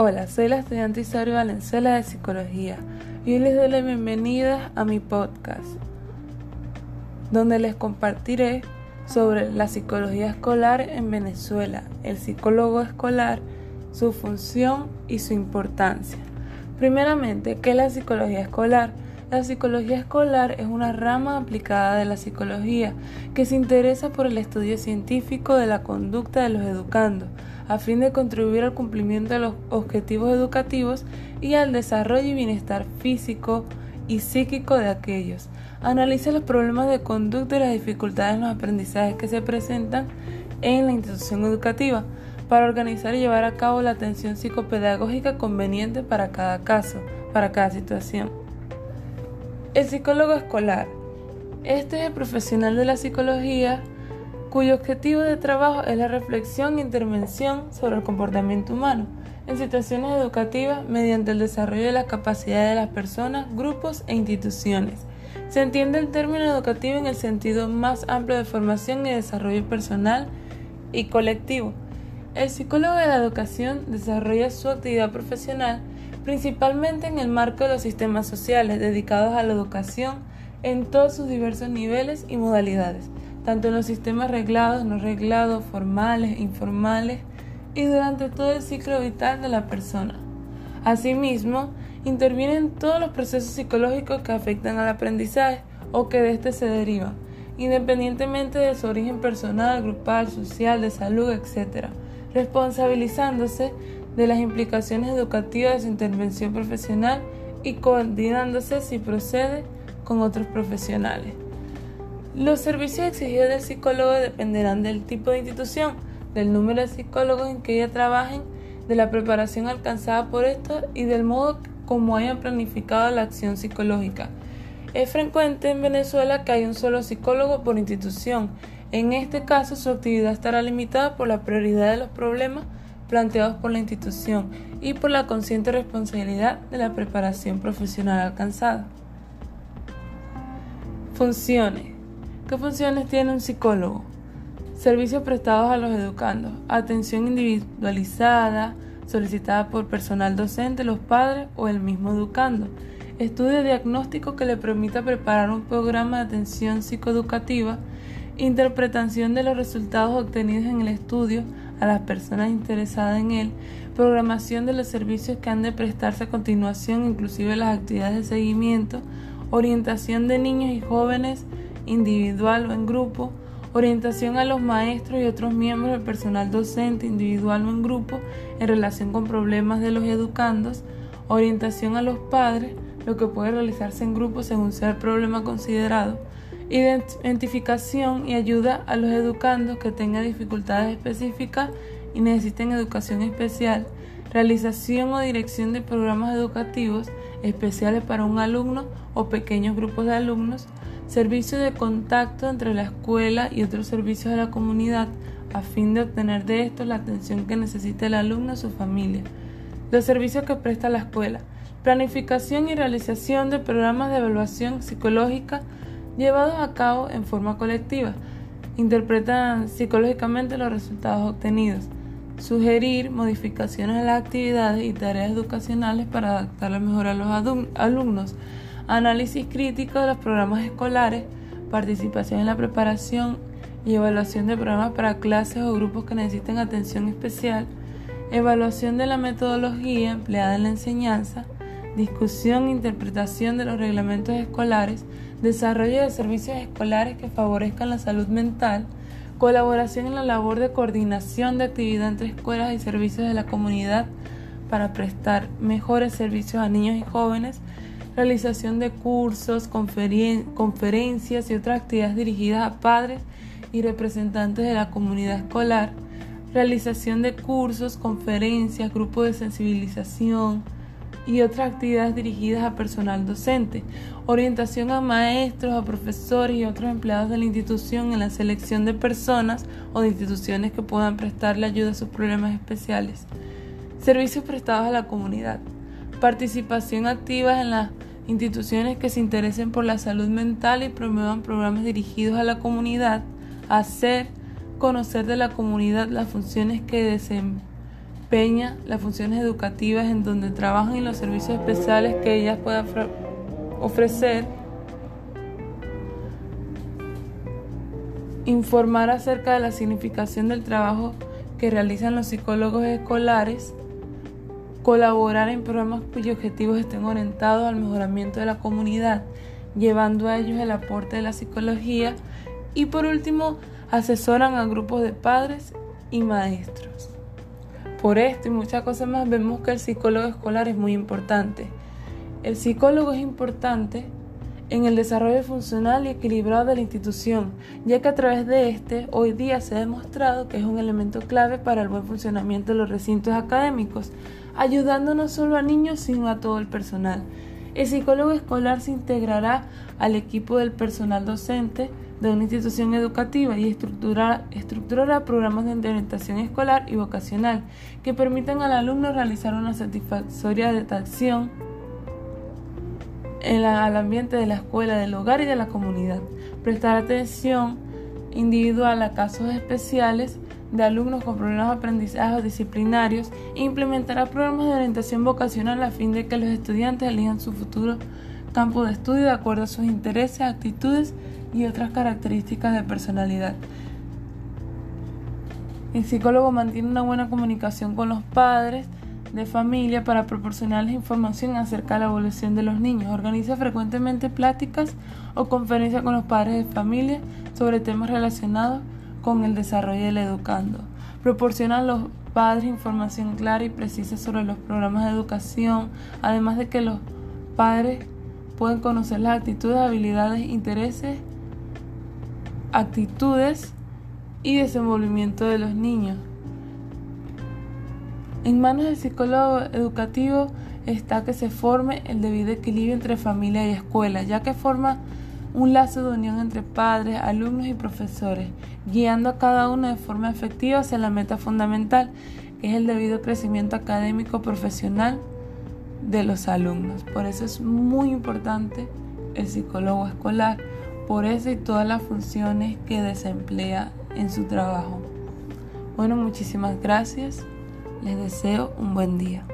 Hola, soy la estudiante Isabel Valenzuela de Psicología y hoy les doy la bienvenida a mi podcast, donde les compartiré sobre la psicología escolar en Venezuela, el psicólogo escolar, su función y su importancia. Primeramente, ¿qué es la psicología escolar? La psicología escolar es una rama aplicada de la psicología que se interesa por el estudio científico de la conducta de los educandos, a fin de contribuir al cumplimiento de los objetivos educativos y al desarrollo y bienestar físico y psíquico de aquellos. Analiza los problemas de conducta y las dificultades en los aprendizajes que se presentan en la institución educativa para organizar y llevar a cabo la atención psicopedagógica conveniente para cada caso, para cada situación. El psicólogo escolar. Este es el profesional de la psicología cuyo objetivo de trabajo es la reflexión e intervención sobre el comportamiento humano en situaciones educativas mediante el desarrollo de la capacidad de las personas, grupos e instituciones. Se entiende el término educativo en el sentido más amplio de formación y desarrollo personal y colectivo. El psicólogo de la educación desarrolla su actividad profesional principalmente en el marco de los sistemas sociales dedicados a la educación en todos sus diversos niveles y modalidades, tanto en los sistemas reglados, no reglados, formales, informales y durante todo el ciclo vital de la persona. Asimismo, interviene en todos los procesos psicológicos que afectan al aprendizaje o que de éste se derivan, independientemente de su origen personal, grupal, social, de salud, etc., responsabilizándose de las implicaciones educativas de su intervención profesional y coordinándose si procede con otros profesionales. Los servicios exigidos del psicólogo dependerán del tipo de institución, del número de psicólogos en que ella trabajen, de la preparación alcanzada por estos y del modo como hayan planificado la acción psicológica. Es frecuente en Venezuela que hay un solo psicólogo por institución. En este caso, su actividad estará limitada por la prioridad de los problemas planteados por la institución y por la consciente responsabilidad de la preparación profesional alcanzada. Funciones. ¿Qué funciones tiene un psicólogo? Servicios prestados a los educandos, atención individualizada solicitada por personal docente, los padres o el mismo educando, estudio diagnóstico que le permita preparar un programa de atención psicoeducativa, interpretación de los resultados obtenidos en el estudio a las personas interesadas en él, programación de los servicios que han de prestarse a continuación, inclusive las actividades de seguimiento, orientación de niños y jóvenes individual o en grupo, orientación a los maestros y otros miembros del personal docente individual o en grupo en relación con problemas de los educandos, orientación a los padres, lo que puede realizarse en grupo según sea el problema considerado, identificación y ayuda a los educandos que tengan dificultades específicas y necesiten educación especial, realización o dirección de programas educativos especiales para un alumno o pequeños grupos de alumnos, servicio de contacto entre la escuela y otros servicios de la comunidad a fin de obtener de estos la atención que necesita el alumno o su familia, los servicios que presta la escuela, planificación y realización de programas de evaluación psicológica llevados a cabo en forma colectiva. Interpretan psicológicamente los resultados obtenidos. Sugerir modificaciones a las actividades y tareas educacionales para adaptarlas mejor a los alumnos. Análisis crítico de los programas escolares. Participación en la preparación y evaluación de programas para clases o grupos que necesiten atención especial. Evaluación de la metodología empleada en la enseñanza. Discusión e interpretación de los reglamentos escolares desarrollo de servicios escolares que favorezcan la salud mental, colaboración en la labor de coordinación de actividad entre escuelas y servicios de la comunidad para prestar mejores servicios a niños y jóvenes, realización de cursos, conferencias y otras actividades dirigidas a padres y representantes de la comunidad escolar, realización de cursos, conferencias, grupos de sensibilización, y otras actividades dirigidas a personal docente, orientación a maestros, a profesores y otros empleados de la institución en la selección de personas o de instituciones que puedan prestarle ayuda a sus problemas especiales, servicios prestados a la comunidad, participación activa en las instituciones que se interesen por la salud mental y promuevan programas dirigidos a la comunidad, hacer, conocer de la comunidad las funciones que desempeñan desempeña las funciones educativas en donde trabajan y los servicios especiales que ellas puedan ofrecer, informar acerca de la significación del trabajo que realizan los psicólogos escolares, colaborar en programas cuyos objetivos estén orientados al mejoramiento de la comunidad, llevando a ellos el aporte de la psicología y por último asesoran a grupos de padres y maestros. Por esto y muchas cosas más vemos que el psicólogo escolar es muy importante. El psicólogo es importante en el desarrollo funcional y equilibrado de la institución, ya que a través de este hoy día se ha demostrado que es un elemento clave para el buen funcionamiento de los recintos académicos, ayudando no solo a niños sino a todo el personal. El psicólogo escolar se integrará al equipo del personal docente de una institución educativa y estructurará, programas de orientación escolar y vocacional que permitan al alumno realizar una satisfactoria detección en al ambiente de la escuela, del hogar y de la comunidad. Prestar atención individual a casos especiales de alumnos con problemas de aprendizaje disciplinarios implementará programas de orientación vocacional a fin de que los estudiantes elijan su futuro campo de estudio de acuerdo a sus intereses, actitudes y otras características de personalidad. El psicólogo mantiene una buena comunicación con los padres de familia para proporcionarles información acerca de la evolución de los niños. Organiza frecuentemente pláticas o conferencias con los padres de familia sobre temas relacionados con el desarrollo del educando. Proporciona a los padres información clara y precisa sobre los programas de educación, además de que los padres pueden conocer las actitudes, habilidades, intereses, actitudes y desenvolvimiento de los niños. En manos del psicólogo educativo está que se forme el debido equilibrio entre familia y escuela, ya que forma un lazo de unión entre padres, alumnos y profesores, guiando a cada uno de forma efectiva hacia la meta fundamental, que es el debido crecimiento académico profesional de los alumnos. Por eso es muy importante el psicólogo escolar, por eso y todas las funciones que desemplea en su trabajo. Bueno, muchísimas gracias. Les deseo un buen día.